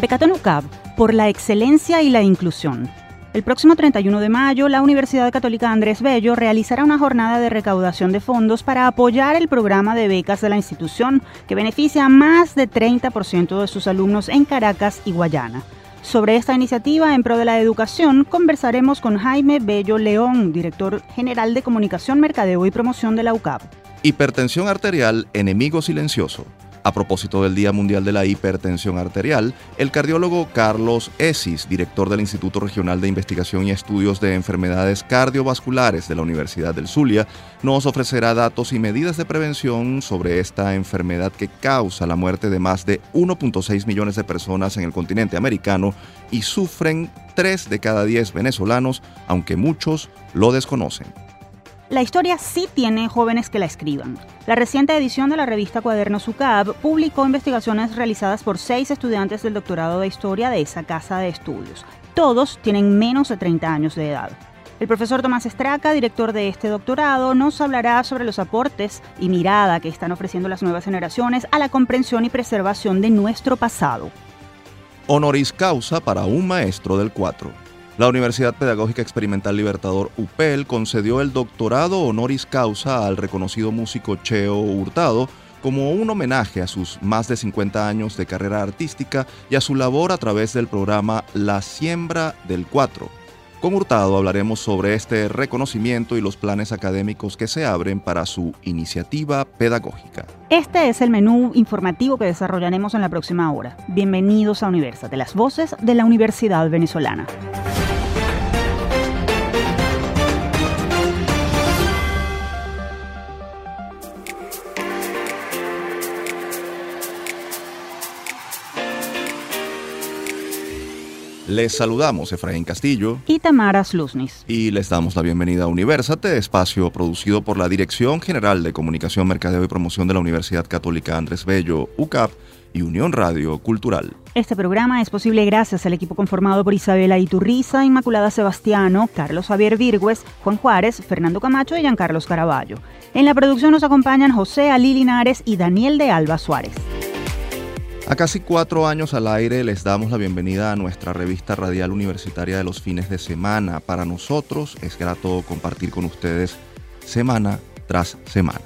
Becatón UCAB, por la excelencia y la inclusión. El próximo 31 de mayo, la Universidad Católica Andrés Bello realizará una jornada de recaudación de fondos para apoyar el programa de becas de la institución, que beneficia a más de 30% de sus alumnos en Caracas y Guayana. Sobre esta iniciativa en pro de la educación, conversaremos con Jaime Bello León, director general de Comunicación, Mercadeo y Promoción de la UCAP. Hipertensión arterial, enemigo silencioso. A propósito del Día Mundial de la Hipertensión Arterial, el cardiólogo Carlos Esis, director del Instituto Regional de Investigación y Estudios de Enfermedades Cardiovasculares de la Universidad del Zulia, nos ofrecerá datos y medidas de prevención sobre esta enfermedad que causa la muerte de más de 1.6 millones de personas en el continente americano y sufren 3 de cada 10 venezolanos, aunque muchos lo desconocen. La historia sí tiene jóvenes que la escriban. La reciente edición de la revista Cuadernos UCAB publicó investigaciones realizadas por seis estudiantes del doctorado de historia de esa casa de estudios. Todos tienen menos de 30 años de edad. El profesor Tomás Estraca, director de este doctorado, nos hablará sobre los aportes y mirada que están ofreciendo las nuevas generaciones a la comprensión y preservación de nuestro pasado. Honoris causa para un maestro del 4. La Universidad Pedagógica Experimental Libertador UPEL concedió el doctorado honoris causa al reconocido músico Cheo Hurtado como un homenaje a sus más de 50 años de carrera artística y a su labor a través del programa La Siembra del Cuatro. Con Hurtado hablaremos sobre este reconocimiento y los planes académicos que se abren para su iniciativa pedagógica. Este es el menú informativo que desarrollaremos en la próxima hora. Bienvenidos a Universa, de las voces de la Universidad Venezolana. Les saludamos Efraín Castillo y Tamara Slusnis. Y les damos la bienvenida a Universate, espacio producido por la Dirección General de Comunicación, Mercadeo y Promoción de la Universidad Católica Andrés Bello, UCAP y Unión Radio Cultural. Este programa es posible gracias al equipo conformado por Isabela Iturriza, Inmaculada Sebastiano, Carlos Javier Virgües, Juan Juárez, Fernando Camacho y Giancarlos Caraballo. En la producción nos acompañan José Ali Linares y Daniel de Alba Suárez. A casi cuatro años al aire les damos la bienvenida a nuestra revista radial universitaria de los fines de semana. Para nosotros es grato compartir con ustedes semana tras semana.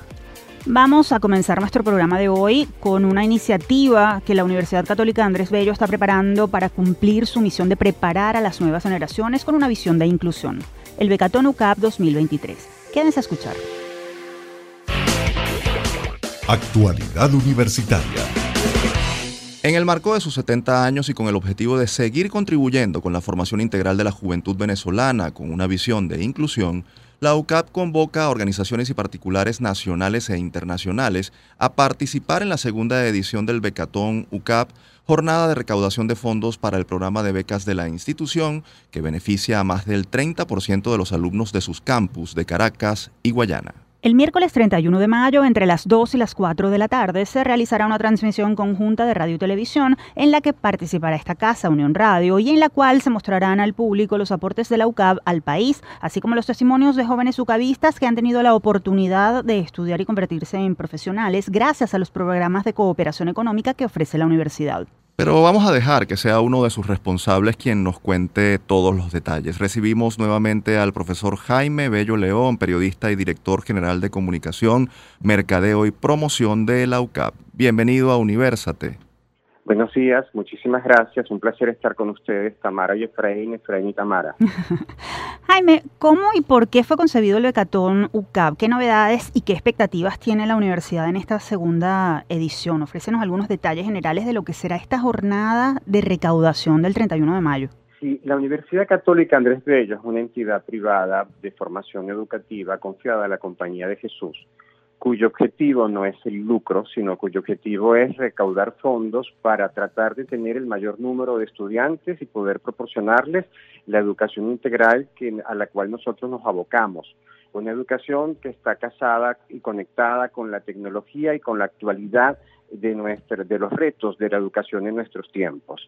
Vamos a comenzar nuestro programa de hoy con una iniciativa que la Universidad Católica Andrés Bello está preparando para cumplir su misión de preparar a las nuevas generaciones con una visión de inclusión. El Becatón UCAP 2023. Quédense a escuchar. Actualidad Universitaria. En el marco de sus 70 años y con el objetivo de seguir contribuyendo con la formación integral de la juventud venezolana con una visión de inclusión, la UCAP convoca a organizaciones y particulares nacionales e internacionales a participar en la segunda edición del Becatón UCAP, jornada de recaudación de fondos para el programa de becas de la institución, que beneficia a más del 30% de los alumnos de sus campus de Caracas y Guayana. El miércoles 31 de mayo, entre las 2 y las 4 de la tarde, se realizará una transmisión conjunta de radio y televisión en la que participará esta casa, Unión Radio, y en la cual se mostrarán al público los aportes de la UCAB al país, así como los testimonios de jóvenes ucabistas que han tenido la oportunidad de estudiar y convertirse en profesionales gracias a los programas de cooperación económica que ofrece la universidad. Pero vamos a dejar que sea uno de sus responsables quien nos cuente todos los detalles. Recibimos nuevamente al profesor Jaime Bello León, periodista y director general de comunicación, mercadeo y promoción de la UCAP. Bienvenido a Universate. Buenos días, muchísimas gracias. Un placer estar con ustedes, Tamara y Efraín, Efraín y Tamara. Jaime, ¿cómo y por qué fue concebido el Becatón UCAP? ¿Qué novedades y qué expectativas tiene la universidad en esta segunda edición? Ofrécenos algunos detalles generales de lo que será esta jornada de recaudación del 31 de mayo. Sí, la Universidad Católica Andrés Bello es una entidad privada de formación educativa confiada a la Compañía de Jesús cuyo objetivo no es el lucro, sino cuyo objetivo es recaudar fondos para tratar de tener el mayor número de estudiantes y poder proporcionarles la educación integral que, a la cual nosotros nos abocamos. Una educación que está casada y conectada con la tecnología y con la actualidad de, nuestra, de los retos de la educación en nuestros tiempos.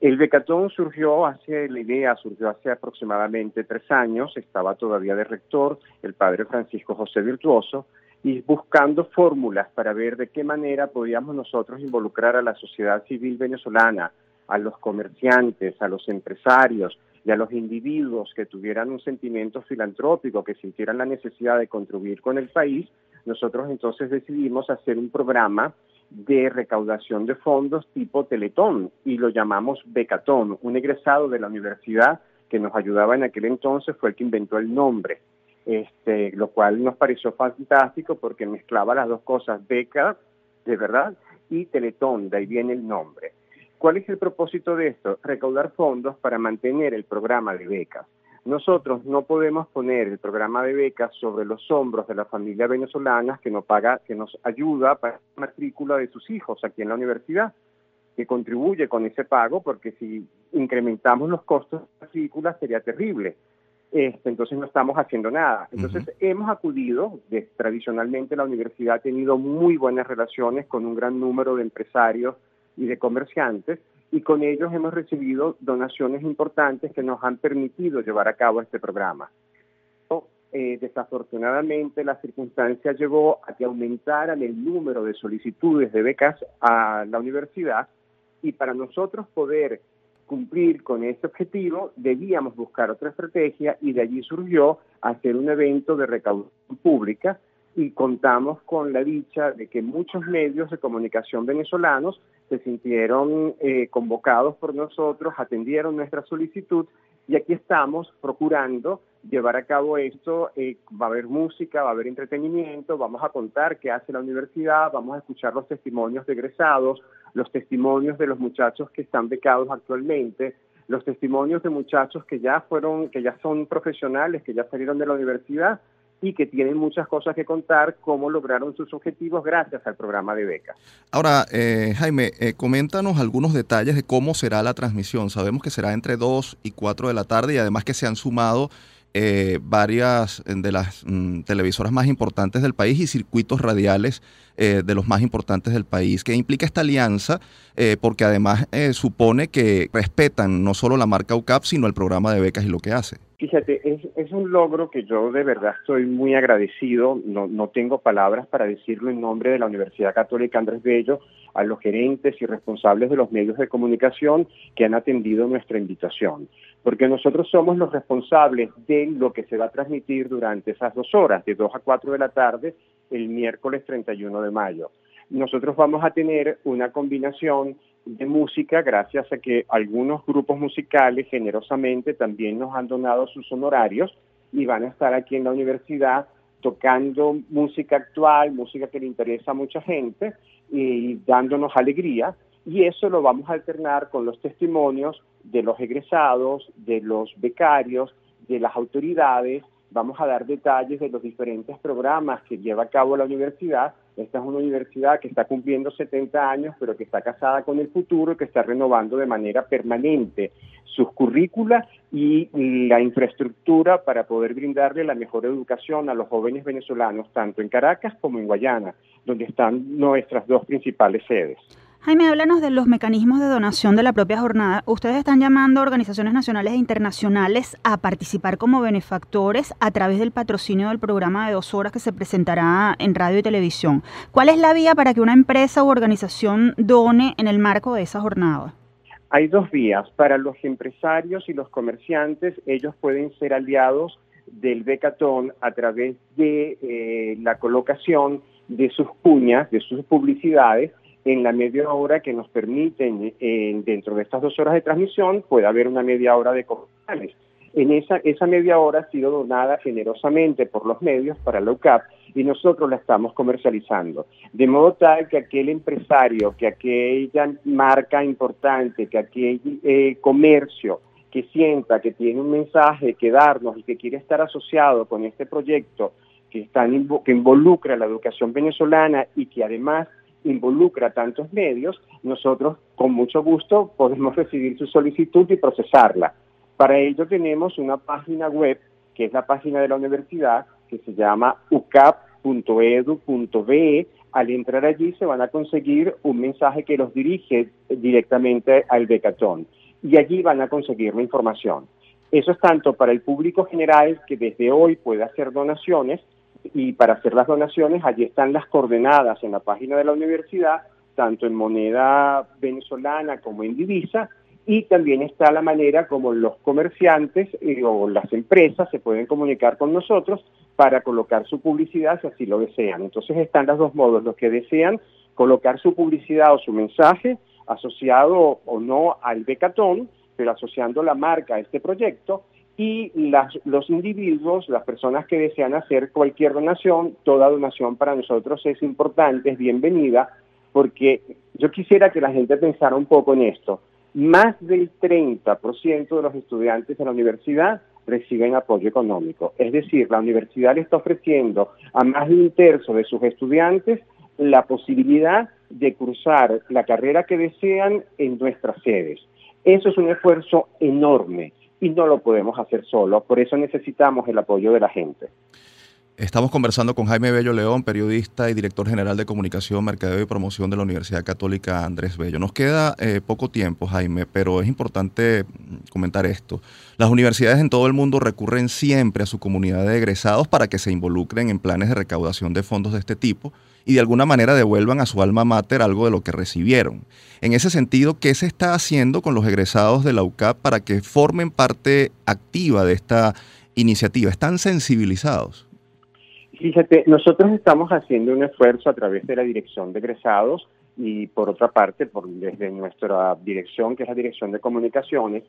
El Becatón surgió hace, la idea surgió hace aproximadamente tres años, estaba todavía de rector el padre Francisco José Virtuoso, y buscando fórmulas para ver de qué manera podíamos nosotros involucrar a la sociedad civil venezolana, a los comerciantes, a los empresarios y a los individuos que tuvieran un sentimiento filantrópico, que sintieran la necesidad de contribuir con el país, nosotros entonces decidimos hacer un programa de recaudación de fondos tipo Teletón y lo llamamos Becatón. Un egresado de la universidad que nos ayudaba en aquel entonces fue el que inventó el nombre, este, lo cual nos pareció fantástico porque mezclaba las dos cosas, beca, de verdad, y Teletón, de ahí viene el nombre. ¿Cuál es el propósito de esto? Recaudar fondos para mantener el programa de becas. Nosotros no podemos poner el programa de becas sobre los hombros de la familia venezolana que nos paga, que nos ayuda para la matrícula de sus hijos aquí en la universidad, que contribuye con ese pago, porque si incrementamos los costos de la matrícula sería terrible. Este, entonces no estamos haciendo nada. Entonces hemos acudido, tradicionalmente la universidad ha tenido muy buenas relaciones con un gran número de empresarios y de comerciantes y con ellos hemos recibido donaciones importantes que nos han permitido llevar a cabo este programa. Eh, desafortunadamente la circunstancia llevó a que aumentaran el número de solicitudes de becas a la universidad y para nosotros poder cumplir con este objetivo debíamos buscar otra estrategia y de allí surgió hacer un evento de recaudación pública y contamos con la dicha de que muchos medios de comunicación venezolanos se sintieron eh, convocados por nosotros, atendieron nuestra solicitud y aquí estamos procurando llevar a cabo esto. Eh, va a haber música, va a haber entretenimiento, vamos a contar qué hace la universidad, vamos a escuchar los testimonios de egresados, los testimonios de los muchachos que están becados actualmente, los testimonios de muchachos que ya fueron, que ya son profesionales, que ya salieron de la universidad y que tienen muchas cosas que contar, cómo lograron sus objetivos gracias al programa de becas. Ahora, eh, Jaime, eh, coméntanos algunos detalles de cómo será la transmisión. Sabemos que será entre 2 y 4 de la tarde y además que se han sumado eh, varias de las mm, televisoras más importantes del país y circuitos radiales eh, de los más importantes del país. ¿Qué implica esta alianza? Eh, porque además supone que respetan no solo la marca UCAP, sino el programa de becas y lo que hace. Fíjate, es, un logro que yo de verdad estoy muy agradecido, no, no tengo palabras para decirlo en nombre de la Universidad Católica Andrés Bello, a los gerentes y responsables de los medios de comunicación que han atendido nuestra invitación porque nosotros somos los responsables de lo que se va a transmitir durante esas dos horas, de 2 a 4 de la tarde, el miércoles 31 de mayo. Nosotros vamos a tener una combinación de música gracias a que algunos grupos musicales generosamente también nos han donado sus honorarios y van a estar aquí en la universidad tocando música actual, música que le interesa a mucha gente y dándonos alegría y eso lo vamos a alternar con los testimonios de los egresados, de los becarios, de las autoridades. Vamos a dar detalles de los diferentes programas que lleva a cabo la universidad. Esta es una universidad que está cumpliendo 70 años, pero que está casada con el futuro que está renovando de manera permanente sus currículas y la infraestructura para poder brindarle la mejor educación a los jóvenes venezolanos, tanto en Caracas como en Guayana, donde están nuestras dos principales sedes. Jaime, háblanos de los mecanismos de donación de la propia jornada. Ustedes están llamando a organizaciones nacionales e internacionales a participar como benefactores a través del patrocinio del programa de dos horas que se presentará en radio y televisión. ¿Cuál es la vía para que una empresa u organización done en el marco de esa jornada? Hay dos vías. Para los empresarios y los comerciantes, ellos pueden ser aliados del Becatón a través de eh, la colocación de sus cuñas, de sus publicidades en la media hora que nos permiten, dentro de estas dos horas de transmisión, puede haber una media hora de comerciales. En esa, esa media hora ha sido donada generosamente por los medios para la UCAP y nosotros la estamos comercializando. De modo tal que aquel empresario, que aquella marca importante, que aquel eh, comercio que sienta que tiene un mensaje que darnos y que quiere estar asociado con este proyecto que, están, que involucra la educación venezolana y que además involucra tantos medios, nosotros con mucho gusto podemos recibir su solicitud y procesarla. Para ello tenemos una página web, que es la página de la universidad, que se llama ucap.edu.be. Al entrar allí se van a conseguir un mensaje que los dirige directamente al Becatón y allí van a conseguir la información. Eso es tanto para el público general que desde hoy puede hacer donaciones, y para hacer las donaciones allí están las coordenadas en la página de la universidad, tanto en moneda venezolana como en divisa, y también está la manera como los comerciantes eh, o las empresas se pueden comunicar con nosotros para colocar su publicidad si así lo desean. Entonces están los dos modos, los que desean colocar su publicidad o su mensaje asociado o no al Becatón, pero asociando la marca a este proyecto, y los individuos, las personas que desean hacer cualquier donación, toda donación para nosotros es importante, es bienvenida, porque yo quisiera que la gente pensara un poco en esto. Más del 30% de los estudiantes de la universidad reciben apoyo económico. Es decir, la universidad le está ofreciendo a más de un tercio de sus estudiantes la posibilidad de cursar la carrera que desean en nuestras sedes. Eso es un esfuerzo enorme y no lo podemos hacer solo, por eso necesitamos el apoyo de la gente. Estamos conversando con Jaime Bello León, periodista y director general de comunicación, mercadeo y promoción de la Universidad Católica Andrés Bello. Nos queda eh, poco tiempo, Jaime, pero es importante mm, comentar esto. Las universidades en todo el mundo recurren siempre a su comunidad de egresados para que se involucren en planes de recaudación de fondos de este tipo y de alguna manera devuelvan a su alma mater algo de lo que recibieron. En ese sentido, ¿qué se está haciendo con los egresados de la UCAP para que formen parte activa de esta iniciativa? ¿Están sensibilizados? Fíjate, nosotros estamos haciendo un esfuerzo a través de la dirección de egresados y por otra parte, por, desde nuestra dirección, que es la Dirección de Comunicaciones,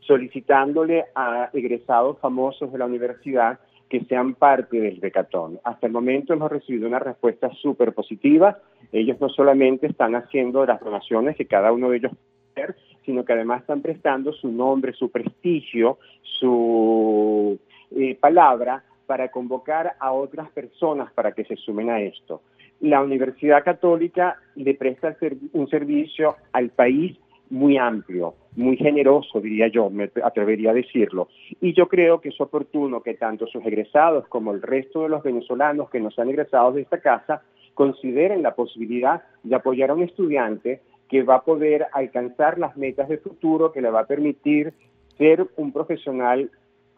solicitándole a egresados famosos de la universidad que sean parte del decatón. Hasta el momento hemos recibido una respuesta súper positiva. Ellos no solamente están haciendo las donaciones que cada uno de ellos puede sino que además están prestando su nombre, su prestigio, su eh, palabra para convocar a otras personas para que se sumen a esto. La Universidad Católica le presta un servicio al país muy amplio, muy generoso, diría yo, me atrevería a decirlo. Y yo creo que es oportuno que tanto sus egresados como el resto de los venezolanos que nos han egresado de esta casa consideren la posibilidad de apoyar a un estudiante que va a poder alcanzar las metas de futuro, que le va a permitir ser un profesional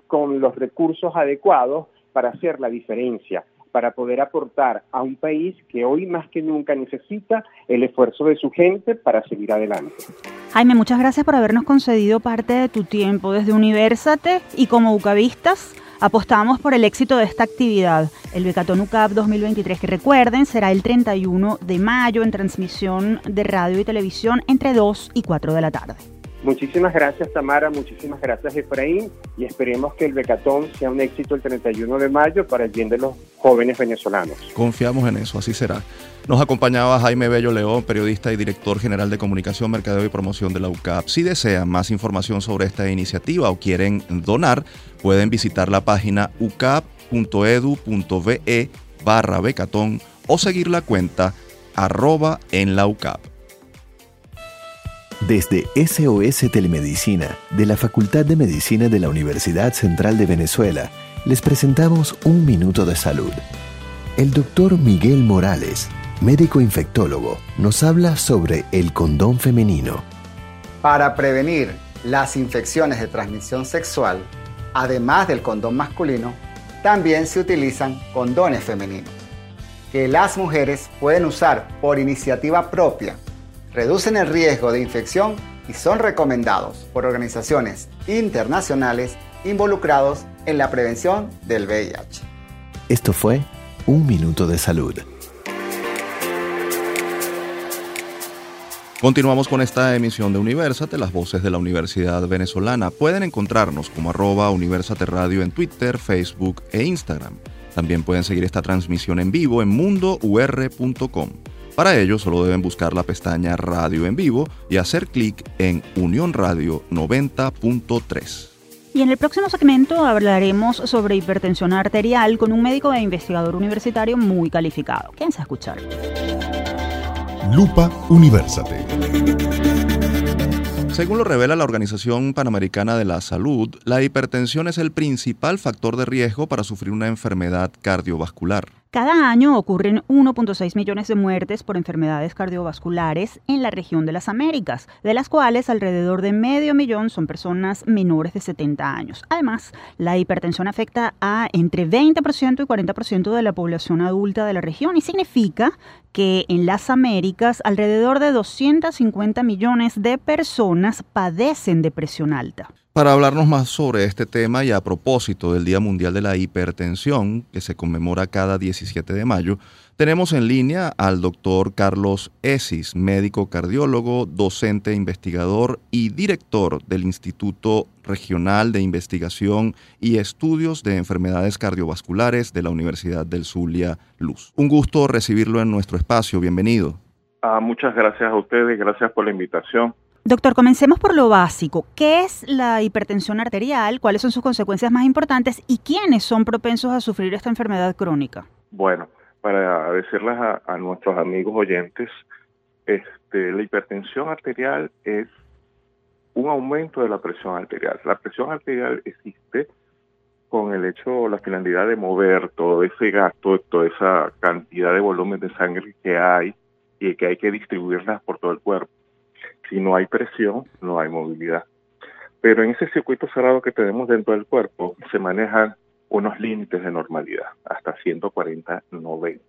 con los recursos adecuados para hacer la diferencia para poder aportar a un país que hoy más que nunca necesita el esfuerzo de su gente para seguir adelante. Jaime, muchas gracias por habernos concedido parte de tu tiempo desde Universate y como UCAVistas apostamos por el éxito de esta actividad, el Becatón UCAP 2023, que recuerden será el 31 de mayo en transmisión de radio y televisión entre 2 y 4 de la tarde. Muchísimas gracias Tamara, muchísimas gracias Efraín y esperemos que el Becatón sea un éxito el 31 de mayo para el bien de los jóvenes venezolanos. Confiamos en eso, así será. Nos acompañaba Jaime Bello León, periodista y director general de comunicación, mercadeo y promoción de la UCAP. Si desean más información sobre esta iniciativa o quieren donar, pueden visitar la página ucap.edu.be barra becatón o seguir la cuenta arroba en la UCAP. Desde SOS Telemedicina, de la Facultad de Medicina de la Universidad Central de Venezuela, les presentamos Un Minuto de Salud. El doctor Miguel Morales, médico infectólogo, nos habla sobre el condón femenino. Para prevenir las infecciones de transmisión sexual, además del condón masculino, también se utilizan condones femeninos, que las mujeres pueden usar por iniciativa propia reducen el riesgo de infección y son recomendados por organizaciones internacionales involucrados en la prevención del VIH. Esto fue Un Minuto de Salud. Continuamos con esta emisión de Universate, las voces de la Universidad Venezolana. Pueden encontrarnos como arroba Universate Radio en Twitter, Facebook e Instagram. También pueden seguir esta transmisión en vivo en mundour.com. Para ello solo deben buscar la pestaña Radio en vivo y hacer clic en Unión Radio 90.3. Y en el próximo segmento hablaremos sobre hipertensión arterial con un médico e investigador universitario muy calificado. Quédense a escuchar. Lupa Universate. Según lo revela la Organización Panamericana de la Salud, la hipertensión es el principal factor de riesgo para sufrir una enfermedad cardiovascular. Cada año ocurren 1.6 millones de muertes por enfermedades cardiovasculares en la región de las Américas, de las cuales alrededor de medio millón son personas menores de 70 años. Además, la hipertensión afecta a entre 20% y 40% de la población adulta de la región y significa que en las Américas alrededor de 250 millones de personas padecen de presión alta. Para hablarnos más sobre este tema y a propósito del Día Mundial de la Hipertensión, que se conmemora cada 17 de mayo, tenemos en línea al doctor Carlos Esis, médico cardiólogo, docente investigador y director del Instituto Regional de Investigación y Estudios de Enfermedades Cardiovasculares de la Universidad del Zulia Luz. Un gusto recibirlo en nuestro espacio. Bienvenido. Ah, muchas gracias a ustedes, gracias por la invitación. Doctor, comencemos por lo básico. ¿Qué es la hipertensión arterial? ¿Cuáles son sus consecuencias más importantes? ¿Y quiénes son propensos a sufrir esta enfermedad crónica? Bueno, para decirles a, nuestros amigos oyentes, este, la hipertensión arterial es un aumento de la presión arterial. La presión arterial existe con el hecho, la finalidad de mover todo ese gasto, toda esa cantidad de volumen de sangre que hay y que hay que distribuirla por todo el cuerpo. Si no hay presión, no hay movilidad. Pero en ese circuito cerrado que tenemos dentro del cuerpo se manejan unos límites de normalidad, hasta 140-90.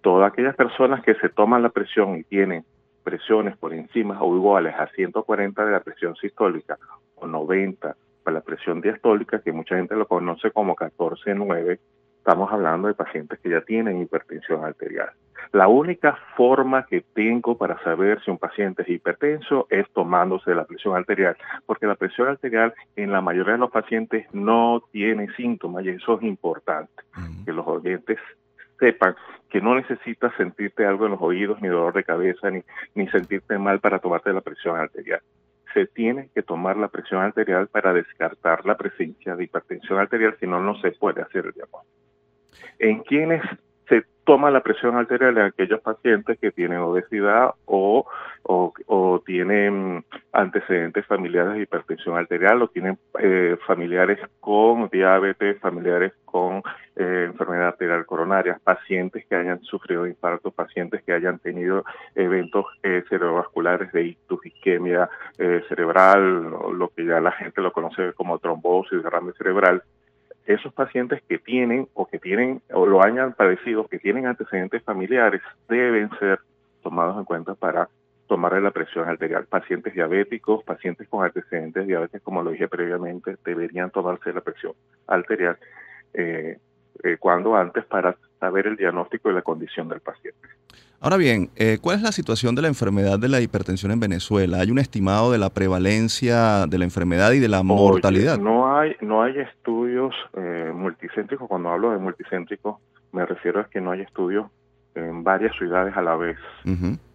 Todas aquellas personas que se toman la presión y tienen presiones por encima o iguales a 140 de la presión sistólica o 90 para la presión diastólica, que mucha gente lo conoce como 14-9, estamos hablando de pacientes que ya tienen hipertensión arterial. La única forma que tengo para saber si un paciente es hipertenso es tomándose la presión arterial, porque la presión arterial en la mayoría de los pacientes no tiene síntomas y eso es importante, que los oyentes sepan que no necesitas sentirte algo en los oídos, ni dolor de cabeza, ni, ni sentirte mal para tomarte la presión arterial. Se tiene que tomar la presión arterial para descartar la presencia de hipertensión arterial, si no, no se puede hacer el diagnóstico. En quienes se toma la presión arterial en aquellos pacientes que tienen obesidad o, o, tienen antecedentes familiares de hipertensión arterial o tienen eh, familiares con diabetes, familiares con eh, enfermedad arterial coronaria, pacientes que hayan sufrido infarto, pacientes que hayan tenido eventos eh, cerebrovasculares de ictus, isquemia cerebral, lo que ya la gente lo conoce como trombosis, derrame cerebral, esos pacientes que tienen o que tienen o lo hayan padecido, que tienen antecedentes familiares, deben ser tomados en cuenta para tomar la presión arterial. Pacientes diabéticos, pacientes con antecedentes de diabetes, como lo dije previamente, deberían tomarse la presión arterial eh, eh, cuando antes para saber el diagnóstico y la condición del paciente. Ahora bien, eh, ¿cuál es la situación de la enfermedad de la hipertensión en Venezuela? ¿Hay un estimado de la prevalencia de la enfermedad y de la mortalidad? No hay, no hay estudios eh, multicéntricos. Cuando hablo de multicéntricos, me refiero a que no hay estudios en varias ciudades a la vez.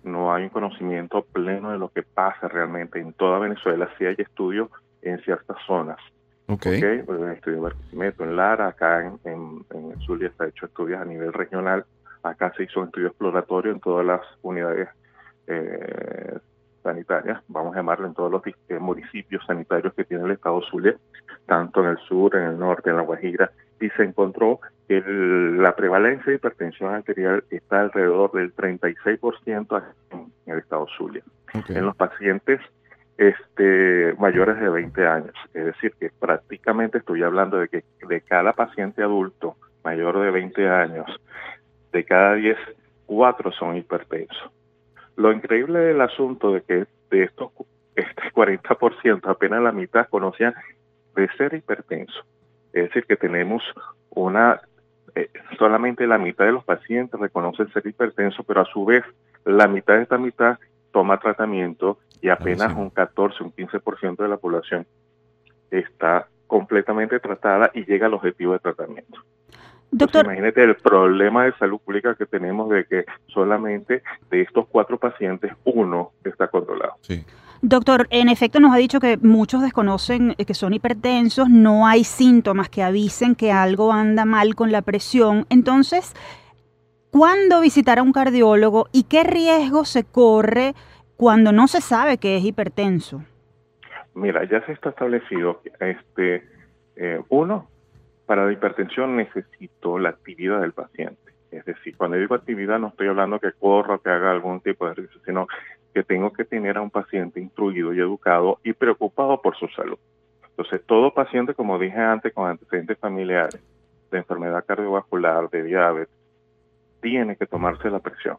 No hay un conocimiento pleno de lo que pasa realmente en toda Venezuela. Sí hay estudios en ciertas zonas. Okay. okay. Pues, en estudio Barquisimeto, en Lara, acá en, en, en Zulia está hecho estudios a nivel regional Acá se hizo un estudio exploratorio en todas las unidades eh, sanitarias, vamos a llamarlo en todos los eh, municipios sanitarios que tiene el estado Zulia, tanto en el sur, en el norte, en la Guajira, y se encontró que la prevalencia de hipertensión arterial está alrededor del 36% en el estado Zulia. En los pacientes este, mayores de 20 años, es decir, que prácticamente estoy hablando de que de cada paciente adulto mayor de 20 años, de cada 10, 4 son hipertensos. Lo increíble del asunto de que de estos este 40%, apenas la mitad conocían de ser hipertenso. Es decir, que tenemos una, eh, solamente la mitad de los pacientes reconocen ser hipertenso, pero a su vez la mitad de esta mitad toma tratamiento y apenas un 14, un 15% de la población está completamente tratada y llega al objetivo de tratamiento. Doctor, imagínate el problema de salud pública que tenemos de que solamente de estos cuatro pacientes uno está controlado. Sí. Doctor, en efecto nos ha dicho que muchos desconocen que son hipertensos, no hay síntomas que avisen que algo anda mal con la presión. Entonces, ¿cuándo visitar a un cardiólogo y qué riesgo se corre cuando no se sabe que es hipertenso? Mira, ya se está establecido, este, eh, uno, para la hipertensión necesito la actividad del paciente. Es decir, cuando digo actividad no estoy hablando que corra, que haga algún tipo de ejercicio, sino que tengo que tener a un paciente instruido y educado y preocupado por su salud. Entonces, todo paciente, como dije antes, con antecedentes familiares de enfermedad cardiovascular, de diabetes, tiene que tomarse la presión.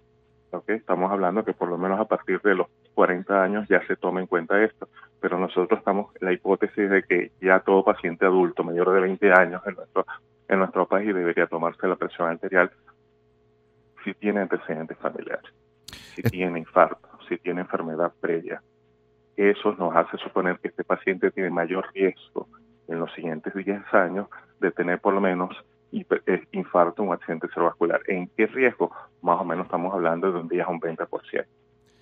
¿okay? Estamos hablando que por lo menos a partir de los 40 años ya se toma en cuenta esto, pero nosotros estamos en la hipótesis de que ya todo paciente adulto mayor de 20 años en nuestro, en nuestro país debería tomarse la presión arterial si tiene antecedentes familiares, si tiene infarto, si tiene enfermedad previa. Eso nos hace suponer que este paciente tiene mayor riesgo en los siguientes 10 años de tener por lo menos eh, infarto o un accidente cerebrovascular. ¿En qué riesgo? Más o menos estamos hablando de un 10 a un 20%,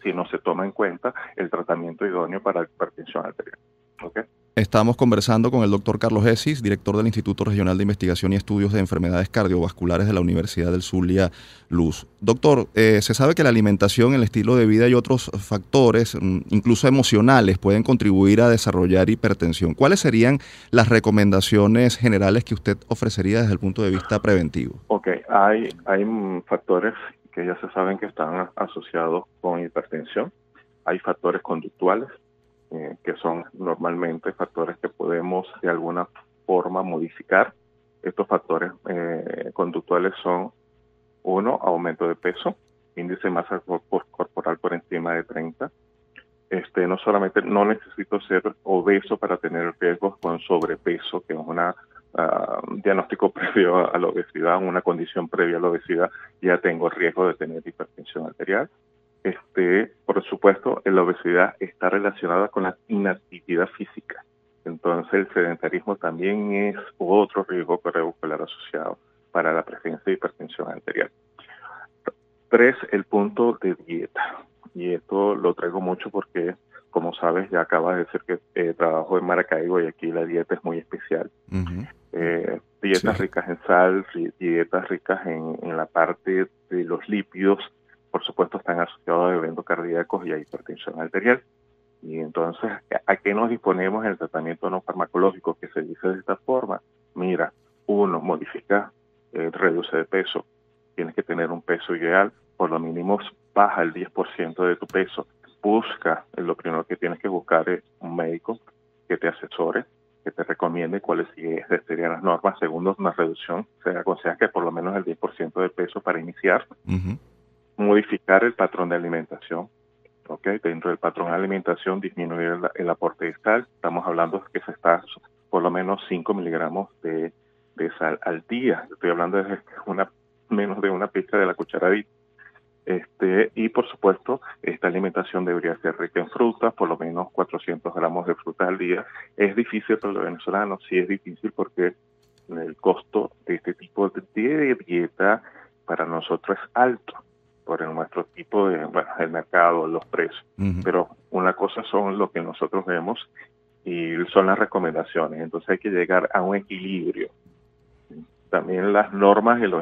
si no se toma en cuenta el tratamiento idóneo para la hipertensión arterial. ¿Okay? Estamos conversando con el doctor Carlos Esis, director del Instituto Regional de Investigación y Estudios de Enfermedades Cardiovasculares de la Universidad del Zulia Luz. Doctor, eh, se sabe que la alimentación, el estilo de vida y otros factores, mm, incluso emocionales, pueden contribuir a desarrollar hipertensión. ¿Cuáles serían las recomendaciones generales que usted ofrecería desde el punto de vista preventivo? Ok, hay, hay factores que ya se saben que están asociados con hipertensión. Hay factores conductuales eh, que son normalmente factores que podemos de alguna forma modificar. Estos factores eh, conductuales son, uno, aumento de peso, índice de masa corporal por encima de 30. Este, no solamente no necesito ser obeso para tener riesgos con sobrepeso, que es un diagnóstico previo a la obesidad, una condición previa a la obesidad, ya tengo riesgo de tener hipertensión arterial este, por supuesto, la obesidad está relacionada con la inactividad física. Entonces, el sedentarismo también es otro riesgo cardiovascular asociado para la presencia de hipertensión arterial. Tres, el punto de dieta. Y esto lo traigo mucho porque, como sabes, ya acabas de decir que eh, trabajo en Maracaibo y aquí la dieta es muy especial. Eh, dietas ricas en sal, dietas ricas en, en la parte de los lípidos, por supuesto, están asociados a eventos cardíacos y a hipertensión arterial. Y entonces, ¿a qué nos disponemos en el tratamiento no farmacológico que se dice de esta forma? Mira, uno, modifica, eh, reduce de peso. Tienes que tener un peso ideal, por lo mínimo baja el 10% de tu peso. Busca, eh, lo primero que tienes que buscar es un médico que te asesore, que te recomiende cuáles serían las normas. Segundo, una reducción. Se aconseja que por lo menos el 10% de peso para iniciar modificar el patrón de alimentación. ¿okay? Dentro del patrón de alimentación disminuir el, aporte de sal. Estamos hablando de que se está por lo menos 5 miligramos de, sal al día. Estoy hablando de una menos de una pizca de la cucharadita. Este, y por supuesto, esta alimentación debería ser rica en frutas, por lo menos 400 gramos de fruta al día. Es difícil para los venezolanos, sí es difícil porque el costo de este tipo de dieta para nosotros es alto por nuestro tipo de, bueno, el mercado, los precios. Pero una cosa son lo que nosotros vemos y son las recomendaciones. Entonces hay que llegar a un equilibrio. También las normas y lo,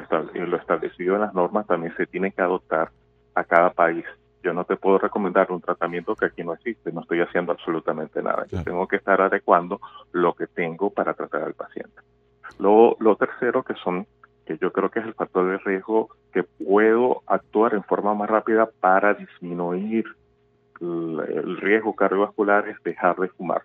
establecido en las normas también se tienen que adoptar a cada país. Yo no te puedo recomendar un tratamiento que aquí no existe, no estoy haciendo absolutamente nada. Yo tengo que estar adecuando lo que tengo para tratar al paciente. Lo, lo tercero que son que yo creo que es el factor de riesgo que puedo actuar en forma más rápida para disminuir el riesgo cardiovascular es dejar de fumar.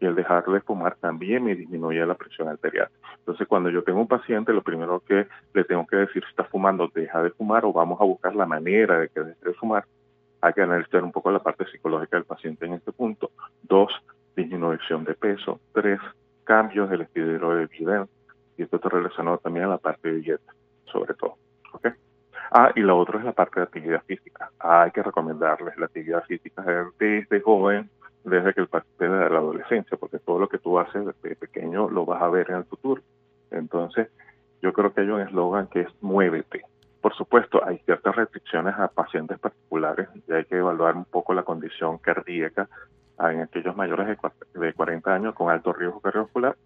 Y el dejar de fumar también me disminuye la presión arterial. Entonces, cuando yo tengo un paciente, lo primero que le tengo que decir, si está fumando, deja de fumar o vamos a buscar la manera de que deje de fumar. Hay que analizar un poco la parte psicológica del paciente en este punto. Dos, disminución de peso. Tres, cambios del estilo de vida y esto está relacionado también a la parte de dieta, sobre todo. ¿okay? Ah, y lo otro es la parte de actividad física. Ah, hay que recomendarles la actividad física desde joven, desde que el parte de la adolescencia, porque todo lo que tú haces desde pequeño lo vas a ver en el futuro. Entonces, yo creo que hay un eslogan que es muévete. Por supuesto, hay ciertas restricciones a pacientes particulares y hay que evaluar un poco la condición cardíaca en aquellos mayores de 40 años con alto riesgo cardiovascular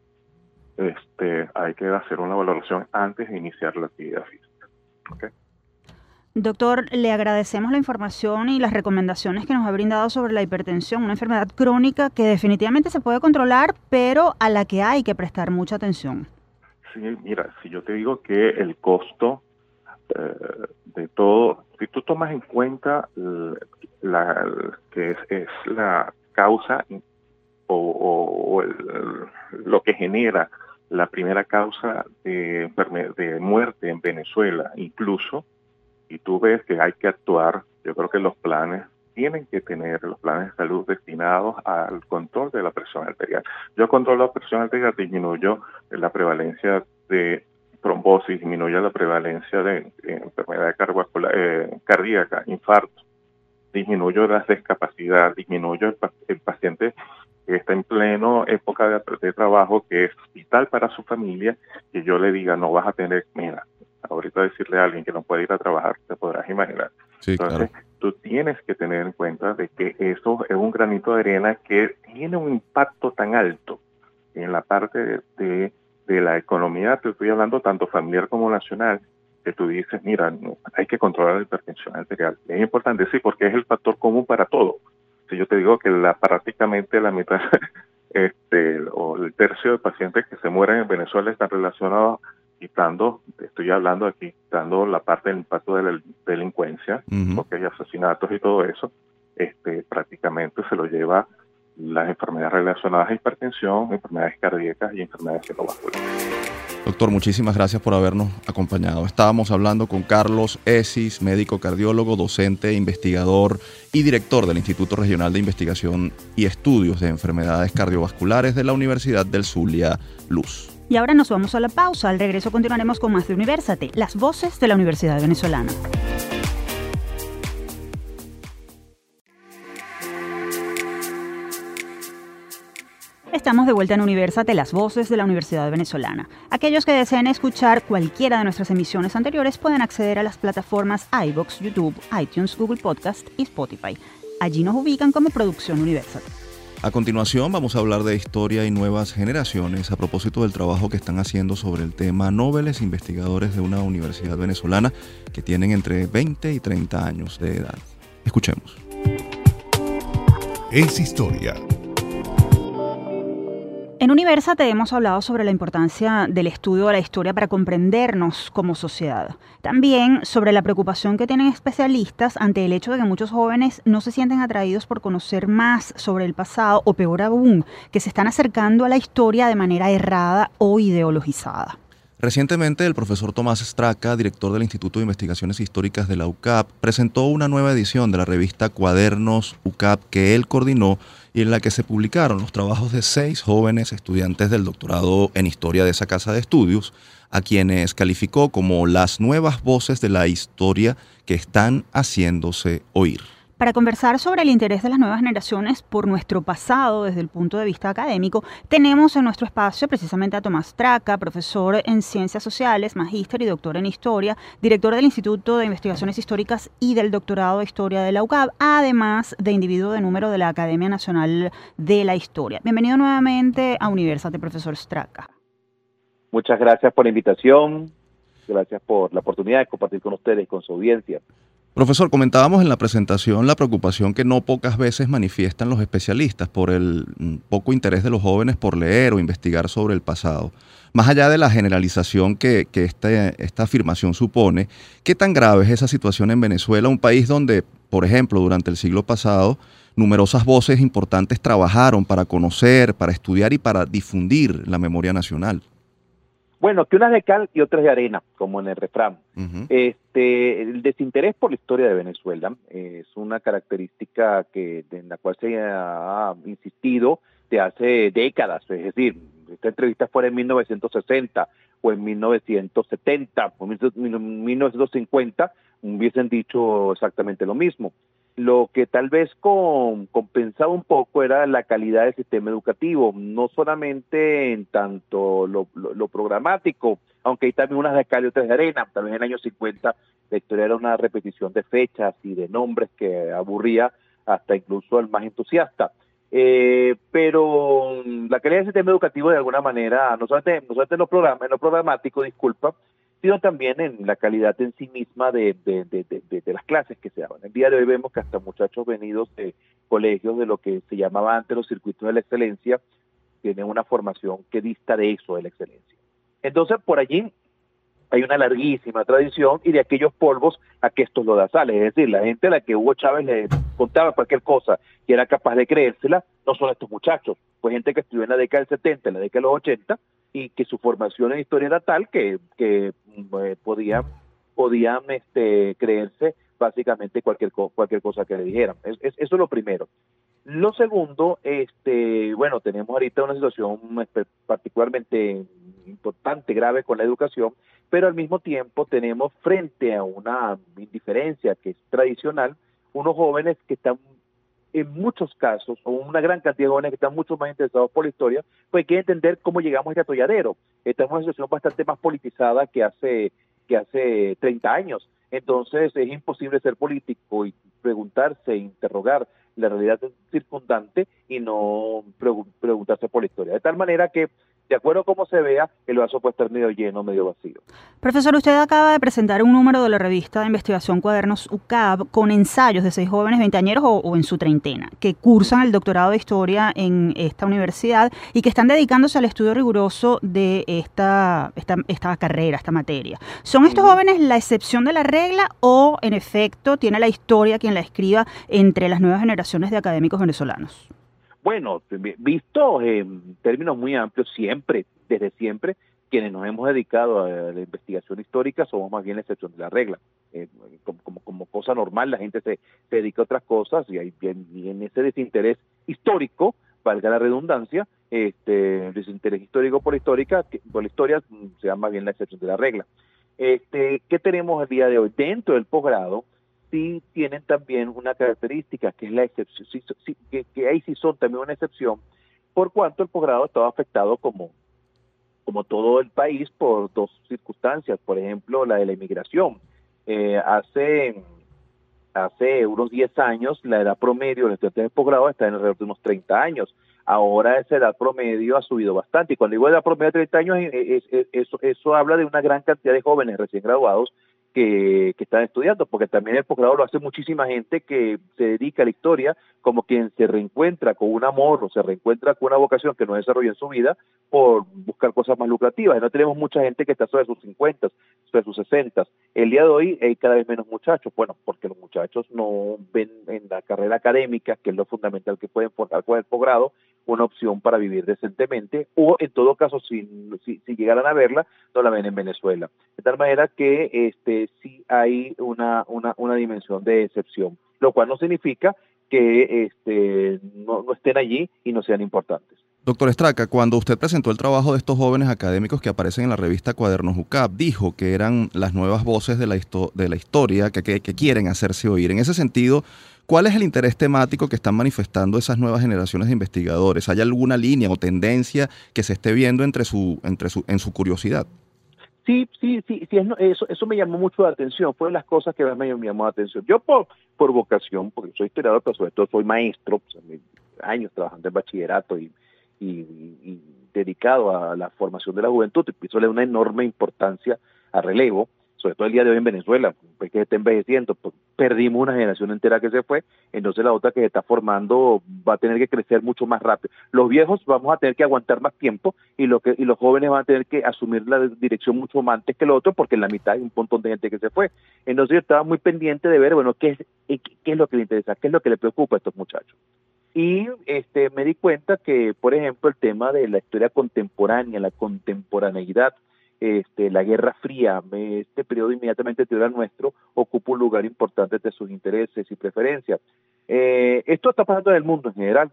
este, hay que hacer una valoración antes de iniciar la actividad física. Doctor, le agradecemos la información y las recomendaciones que nos ha brindado sobre la hipertensión, una enfermedad crónica que definitivamente se puede controlar, pero a la que hay que prestar mucha atención. Sí, mira, si yo te digo que el costo eh, de todo, si tú tomas en cuenta la, que es, la causa o, lo que genera la primera causa de, de muerte en Venezuela, incluso, y tú ves que hay que actuar, yo creo que los planes tienen que tener los planes de salud destinados al control de la presión arterial. Yo controlo la presión arterial, disminuyo la prevalencia de trombosis, disminuyo la prevalencia de, enfermedad eh, cardíaca, infarto, disminuyo la discapacidad, disminuyo el, paciente que está en pleno época de, de, trabajo que es vital para su familia, que yo le diga, no vas a tener, mira, ahorita decirle a alguien que no puede ir a trabajar, te podrás imaginar. Entonces, tú tienes que tener en cuenta de que eso es un granito de arena que tiene un impacto tan alto en la parte de, de, la economía, te estoy hablando tanto familiar como nacional, que tú dices, mira, hay que controlar la hipertensión arterial. Es importante, sí, porque es el factor común para todo. Si yo te digo que la, prácticamente la mitad este, o el tercio de pacientes que se mueren en Venezuela están relacionados quitando, estoy hablando aquí, quitando la parte del impacto de la delincuencia, porque hay asesinatos y todo eso, este, prácticamente se lo lleva las enfermedades relacionadas a hipertensión, enfermedades cardíacas y enfermedades cerebrovasculares. Doctor, muchísimas gracias por habernos acompañado. Estábamos hablando con Carlos Esis, médico cardiólogo, docente, investigador y director del Instituto Regional de Investigación y Estudios de Enfermedades Cardiovasculares de la Universidad del Zulia Luz. Y ahora nos vamos a la pausa. Al regreso continuaremos con más de Universate, las voces de la Universidad Venezolana. Estamos de vuelta en Universate, las voces de la Universidad Venezolana. Aquellos que deseen escuchar cualquiera de nuestras emisiones anteriores pueden acceder a las plataformas iBox, YouTube, iTunes, Google Podcast y Spotify. Allí nos ubican como Producción Universate. A continuación vamos a hablar de historia y nuevas generaciones a propósito del trabajo que están haciendo sobre el tema nobles investigadores de una universidad venezolana que tienen entre 20 y 30 años de edad. Escuchemos. Es historia en Universa te hemos hablado sobre la importancia del estudio de la historia para comprendernos como sociedad. También sobre la preocupación que tienen especialistas ante el hecho de que muchos jóvenes no se sienten atraídos por conocer más sobre el pasado o peor aún, que se están acercando a la historia de manera errada o ideologizada. Recientemente, el profesor Tomás Straca, director del Instituto de Investigaciones Históricas de la UCAP, presentó una nueva edición de la revista Cuadernos UCAP que él coordinó y en la que se publicaron los trabajos de seis jóvenes estudiantes del doctorado en historia de esa casa de estudios, a quienes calificó como las nuevas voces de la historia que están haciéndose oír. Para conversar sobre el interés de las nuevas generaciones por nuestro pasado desde el punto de vista académico, tenemos en nuestro espacio precisamente a Tomás Traca, profesor en Ciencias Sociales, magíster y doctor en Historia, director del Instituto de Investigaciones Históricas y del Doctorado de Historia de la UCAB, además de individuo de número de la Academia Nacional de la Historia. Bienvenido nuevamente a Universate, profesor Straca. Muchas gracias por la invitación, gracias por la oportunidad de compartir con ustedes y con su audiencia. Profesor, comentábamos en la presentación la preocupación que no pocas veces manifiestan los especialistas por el mm, poco interés de los jóvenes por leer o investigar sobre el pasado. Más allá de la generalización que, este, esta afirmación supone, ¿qué tan grave es esa situación en Venezuela, un país donde, por ejemplo, durante el siglo pasado, numerosas voces importantes trabajaron para conocer, para estudiar y para difundir la memoria nacional? Bueno, que unas de cal y otras de arena, como en el refrán. este, el desinterés por la historia de Venezuela es una característica que en la cual se ha insistido de hace décadas. Es decir, esta entrevista fuera en 1960 o en 1970 o en 1950, hubiesen dicho exactamente lo mismo. Lo que tal vez compensaba un poco era la calidad del sistema educativo, no solamente en tanto lo, programático, aunque hay también unas de cal de arena. Tal vez en el año 50 la historia era una repetición de fechas y de nombres que aburría hasta incluso al más entusiasta. Eh, pero la calidad del sistema educativo de alguna manera, no solamente, no solamente en, lo en lo programático, disculpa, sino también en la calidad en sí misma de, las clases que se daban. El día de hoy vemos que hasta muchachos venidos de colegios de lo que se llamaba antes los circuitos de la excelencia tienen una formación que dista de eso, de la excelencia. Entonces, por allí hay una larguísima tradición y de aquellos polvos a que estos lodazales, es decir, la gente a la que Hugo Chávez le contaba cualquier cosa y era capaz de creérsela, no son estos muchachos, pues gente que estudió en la década del 70, en la década de los 80 y que su formación en historia era tal que, que eh, podían, podían este, creerse básicamente cualquier, cualquier cosa que le dijeran. eso es lo primero. Lo segundo, este, bueno, tenemos ahorita una situación este, particularmente importante, grave con la educación, pero al mismo tiempo tenemos frente a una indiferencia que es tradicional, unos jóvenes que están en muchos casos, o una gran cantidad de jóvenes que están mucho más interesados por la historia, pues hay que entender cómo llegamos a este atolladero. Estamos en una situación bastante más politizada que hace, que hace 30 años. Entonces es imposible ser político y preguntarse, interrogar la realidad circundante y no preguntarse por la historia. De tal manera que de acuerdo a cómo se vea, el vaso puede estar medio lleno, medio vacío. Profesor, usted acaba de presentar un número de la revista de investigación Cuadernos UCAB con ensayos de seis jóvenes veinteañeros o, o, en su treintena que cursan el doctorado de historia en esta universidad y que están dedicándose al estudio riguroso de esta, esta, esta carrera, esta materia. ¿Son estos jóvenes la excepción de la regla o, en efecto, tiene la historia quien la escriba entre las nuevas generaciones de académicos venezolanos? Bueno, visto en términos muy amplios, siempre, desde siempre, quienes nos hemos dedicado a la investigación histórica somos más bien la excepción de la regla. Eh, como, cosa normal, la gente se, dedica a otras cosas y, hay, y en ese desinterés histórico, valga la redundancia, este desinterés histórico por histórica, por la historia mm, se llama más bien la excepción de la regla. Este, ¿Qué tenemos el día de hoy? Dentro del posgrado, sí tienen también una característica que es la excepción, que, ahí sí son también una excepción, por cuanto el posgrado estaba afectado como, como todo el país por dos circunstancias, por ejemplo la de la inmigración. Eh, hace, hace unos 10 años la edad promedio de los estudiantes de posgrado está en alrededor de unos 30 años. Ahora esa edad promedio ha subido bastante y cuando digo edad promedio de 30 años, eso, eso habla de una gran cantidad de jóvenes recién graduados que, están estudiando, porque también el posgrado lo hace muchísima gente que se dedica a la historia como quien se reencuentra con un amor o se reencuentra con una vocación que no desarrolló en su vida por buscar cosas más lucrativas. Y no tenemos mucha gente que está sobre sus 50, sobre sus 60. El día de hoy hay cada vez menos muchachos, bueno, porque los muchachos no ven en la carrera académica, que es lo fundamental que pueden formar con el posgrado, una opción para vivir decentemente o en todo caso si, si, llegaran a verla no la ven en Venezuela de tal manera que este sí hay una, una, una dimensión de excepción lo cual no significa que este, no, no estén allí y no sean importantes Doctor Estraca, cuando usted presentó el trabajo de estos jóvenes académicos que aparecen en la revista Cuadernos UCAP, dijo que eran las nuevas voces de la, de la historia que, que, que, quieren hacerse oír. En ese sentido, ¿Cuál es el interés temático que están manifestando esas nuevas generaciones de investigadores? ¿Hay alguna línea o tendencia que se esté viendo entre su, entre su, en su curiosidad? Sí, sí, sí, sí eso, eso me llamó mucho la atención, fue de las cosas que más me, llamó la atención. Yo por, por vocación, porque soy historiador, pero sobre todo soy maestro, años trabajando en bachillerato y, y, dedicado a la formación de la juventud, y eso le da una enorme importancia a relevo sobre todo el día de hoy en Venezuela, que está envejeciendo, pues, perdimos una generación entera que se fue, entonces la otra que se está formando va a tener que crecer mucho más rápido. Los viejos vamos a tener que aguantar más tiempo y, lo que, y los jóvenes van a tener que asumir la dirección mucho más antes que el otro, porque en la mitad hay un montón de gente que se fue. Entonces yo estaba muy pendiente de ver, bueno, qué es, eh, qué es lo que le interesa, qué es lo que le preocupa a estos muchachos. Y este, me di cuenta que, por ejemplo, el tema de la historia contemporánea, la contemporaneidad, este, la Guerra Fría, este periodo inmediatamente anterior al nuestro, ocupa un lugar importante de sus intereses y preferencias. Eh, esto está pasando en el mundo en general.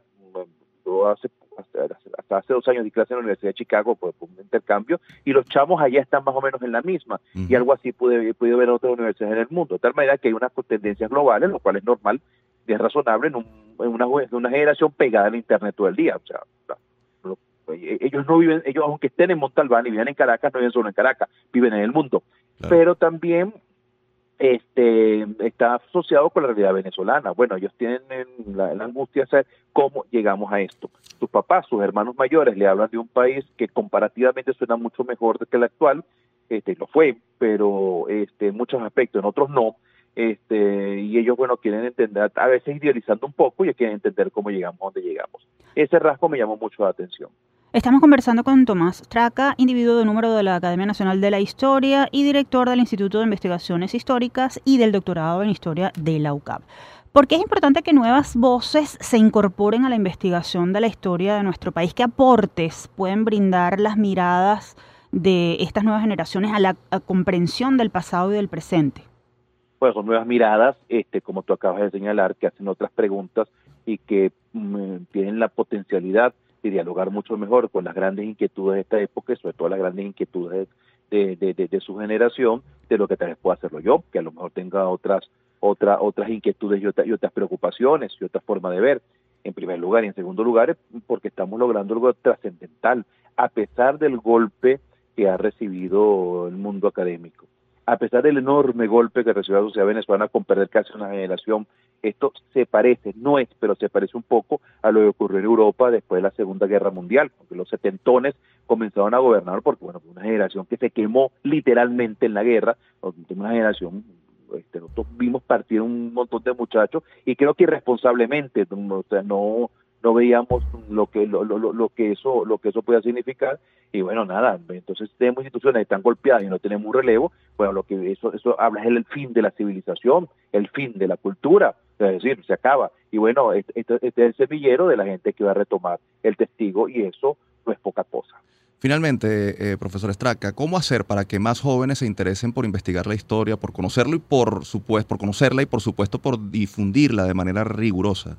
Yo hace, hasta, hace dos años di clase en la Universidad de Chicago por, un intercambio y los chamos allá están más o menos en la misma y algo así pude, pude ver en otras universidades en el mundo. De tal manera que hay unas tendencias globales, lo cual es normal y es razonable en, una, en una generación pegada al Internet todo el día. O sea, ellos no viven, ellos aunque estén en Montalbán y viven en Caracas, no viven solo en Caracas, viven en el mundo. Pero también este está asociado con la realidad venezolana. Bueno, ellos tienen la, angustia de saber cómo llegamos a esto. Sus papás, sus hermanos mayores le hablan de un país que comparativamente suena mucho mejor que el actual, este lo fue, pero este en muchos aspectos, en otros no. Este, y ellos, bueno, quieren entender, a veces idealizando un poco, y quieren entender cómo llegamos a donde llegamos. Ese rasgo me llamó mucho la atención. Estamos conversando con Tomás Traca, individuo de número de la Academia Nacional de la Historia y director del Instituto de Investigaciones Históricas y del doctorado en Historia de la UCAP. ¿Por qué es importante que nuevas voces se incorporen a la investigación de la historia de nuestro país? ¿Qué aportes pueden brindar las miradas de estas nuevas generaciones a la comprensión del pasado y del presente? Pues son nuevas miradas, este, como tú acabas de señalar, que hacen otras preguntas y que mm, tienen la potencialidad y dialogar mucho mejor con las grandes inquietudes de esta época y sobre todo las grandes inquietudes de, de, su generación de lo que tal vez pueda hacerlo yo, que a lo mejor tenga otras otra, otras inquietudes y, y otras preocupaciones y otra forma de ver, en primer lugar. Y en segundo lugar, porque estamos logrando algo trascendental, a pesar del golpe que ha recibido el mundo académico a pesar del enorme golpe que recibió la sociedad venezolana con perder casi una generación, esto se parece, no es, pero se parece un poco a lo que ocurrió en Europa después de la Segunda Guerra Mundial, porque los setentones comenzaron a gobernar porque, bueno, fue una generación que se quemó literalmente en la guerra, una generación este, nosotros vimos partir un montón de muchachos y creo que irresponsablemente, o sea, no no veíamos lo que lo, lo, lo, que eso lo que eso podía significar. Y bueno nada entonces tenemos instituciones que están golpeadas y no tenemos un relevo. Bueno lo que eso eso habla es el fin de la civilización el fin de la cultura. Es decir se acaba. Y bueno este, este, es el semillero de la gente que va a retomar el testigo y eso no es poca cosa. Finalmente, eh, profesor Estraca, ¿cómo hacer para que más jóvenes se interesen por investigar la historia, por conocerlo y por supuesto, por conocerla y por supuesto por difundirla de manera rigurosa?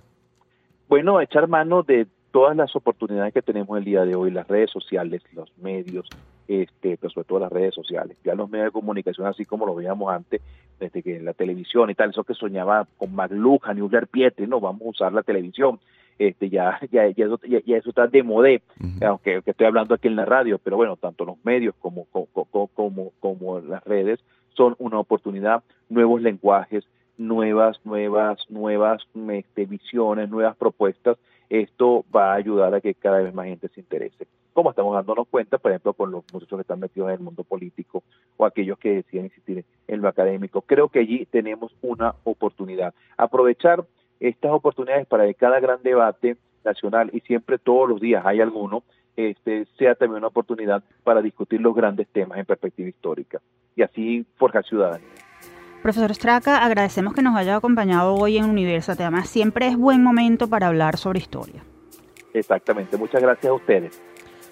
Bueno, echar mano de todas las oportunidades que tenemos el día de hoy, las redes sociales, los medios, este, pero sobre todo las redes sociales. Ya los medios de comunicación, así como lo veíamos antes, desde que la televisión y tal, eso que soñaba con McLuhan y Uller Pietri, no, vamos a usar la televisión. Este, ya, ya, ya, eso, ya, eso está de modé, aunque estoy hablando aquí en la radio, pero bueno, tanto los medios como, como, como, como las redes son una oportunidad, nuevos lenguajes, nuevas, nuevas, nuevas visiones, nuevas propuestas, esto va a ayudar a que cada vez más gente se interese. Como estamos dándonos cuenta, por ejemplo, con los muchachos que están metidos en el mundo político o aquellos que deciden insistir en lo académico. Creo que allí tenemos una oportunidad. Aprovechar estas oportunidades para que cada gran debate nacional, y siempre todos los días hay alguno, este, sea también una oportunidad para discutir los grandes temas en perspectiva histórica y así forjar ciudadanía. Profesor Straca, agradecemos que nos haya acompañado hoy en Universate. Además, siempre es buen momento para hablar sobre historia. Exactamente, muchas gracias a ustedes.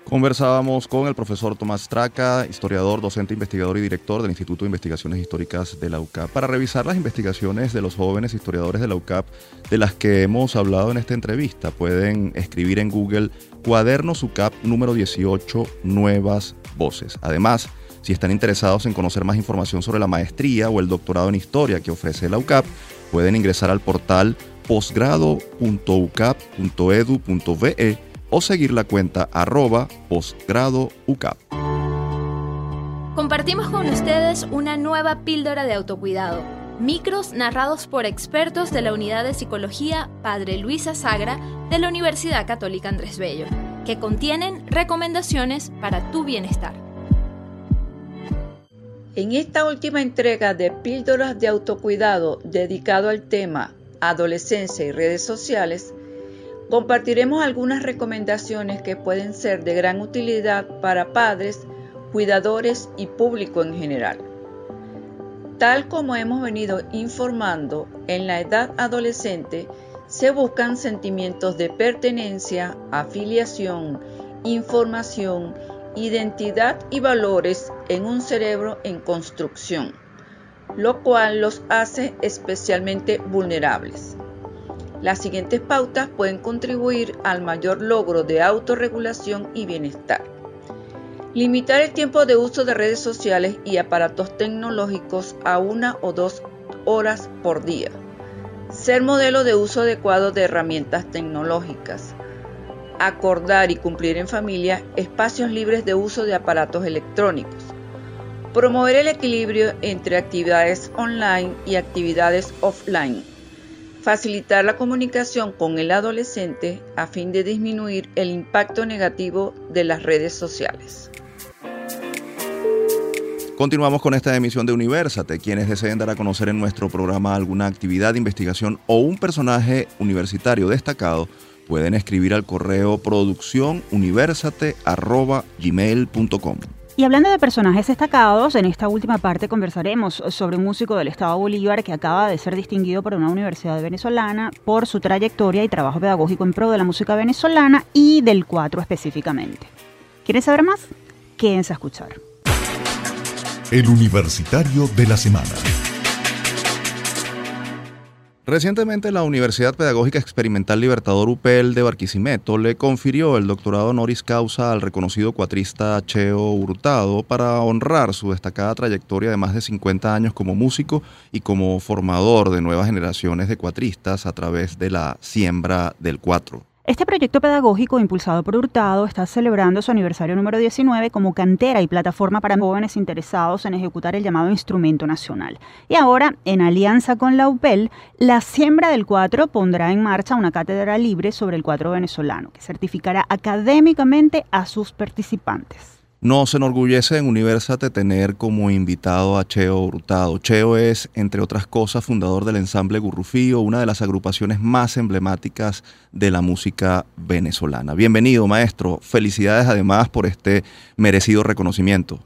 Conversábamos con el profesor Tomás Straca, historiador, docente, investigador y director del Instituto de Investigaciones Históricas de la UCAP, para revisar las investigaciones de los jóvenes historiadores de la UCAP de las que hemos hablado en esta entrevista. Pueden escribir en Google Cuadernos UCAP número 18, Nuevas Voces. Además, si están interesados en conocer más información sobre la maestría o el doctorado en historia que ofrece la UCAP, pueden ingresar al portal posgrado.ucap.edu.be o seguir la cuenta arroba posgradoucap. Compartimos con ustedes una nueva píldora de autocuidado. Micros narrados por expertos de la Unidad de Psicología Padre Luisa Sagra de la Universidad Católica Andrés Bello, que contienen recomendaciones para tu bienestar. En esta última entrega de Píldoras de Autocuidado dedicado al tema Adolescencia y redes sociales, compartiremos algunas recomendaciones que pueden ser de gran utilidad para padres, cuidadores y público en general. Tal como hemos venido informando, en la edad adolescente se buscan sentimientos de pertenencia, afiliación, información identidad y valores en un cerebro en construcción, lo cual los hace especialmente vulnerables. Las siguientes pautas pueden contribuir al mayor logro de autorregulación y bienestar. Limitar el tiempo de uso de redes sociales y aparatos tecnológicos a una o dos horas por día. Ser modelo de uso adecuado de herramientas tecnológicas acordar y cumplir en familia espacios libres de uso de aparatos electrónicos, promover el equilibrio entre actividades online y actividades offline, facilitar la comunicación con el adolescente a fin de disminuir el impacto negativo de las redes sociales. Continuamos con esta emisión de Universate. Quienes deseen dar a conocer en nuestro programa alguna actividad de investigación o un personaje universitario destacado, pueden escribir al correo producciónuniversate.gmail.com. Y hablando de personajes destacados, en esta última parte conversaremos sobre un músico del Estado Bolívar que acaba de ser distinguido por una universidad venezolana por su trayectoria y trabajo pedagógico en pro de la música venezolana y del cuatro específicamente. ¿Quieren saber más? Quédense a escuchar. El Universitario de la Semana. Recientemente la Universidad Pedagógica Experimental Libertador UPEL de Barquisimeto le confirió el doctorado honoris causa al reconocido cuatrista Cheo Hurtado para honrar su destacada trayectoria de más de 50 años como músico y como formador de nuevas generaciones de cuatristas a través de la siembra del cuatro. Este proyecto pedagógico impulsado por Hurtado está celebrando su aniversario número 19 como cantera y plataforma para jóvenes interesados en ejecutar el llamado instrumento nacional. Y ahora, en alianza con la UPEL, la Siembra del Cuatro pondrá en marcha una cátedra libre sobre el cuatro venezolano que certificará académicamente a sus participantes. Nos enorgullece en Universate tener como invitado a Cheo Hurtado. Cheo es, entre otras cosas, fundador del ensamble Gurrufío, una de las agrupaciones más emblemáticas de la música venezolana. Bienvenido, maestro. Felicidades además por este merecido reconocimiento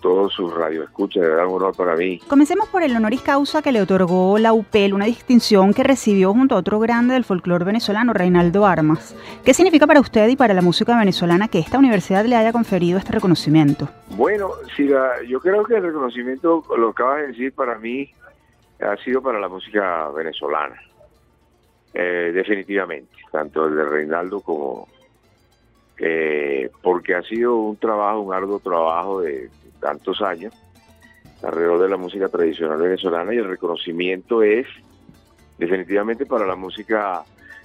todos sus radioescuchas, de verdad un honor para mí. Comencemos por el honoris causa que le otorgó la UPEL, una distinción que recibió junto a otro grande del folclore venezolano, Reinaldo Armas. ¿Qué significa para usted y para la música venezolana que esta universidad le haya conferido este reconocimiento? Bueno, si yo creo que el reconocimiento, lo acabas de decir, para mí ha sido para la música venezolana. Eh, definitivamente, tanto el de Reinaldo como eh, porque ha sido un trabajo, un arduo trabajo de tantos años alrededor de la música tradicional venezolana y el reconocimiento es definitivamente para la música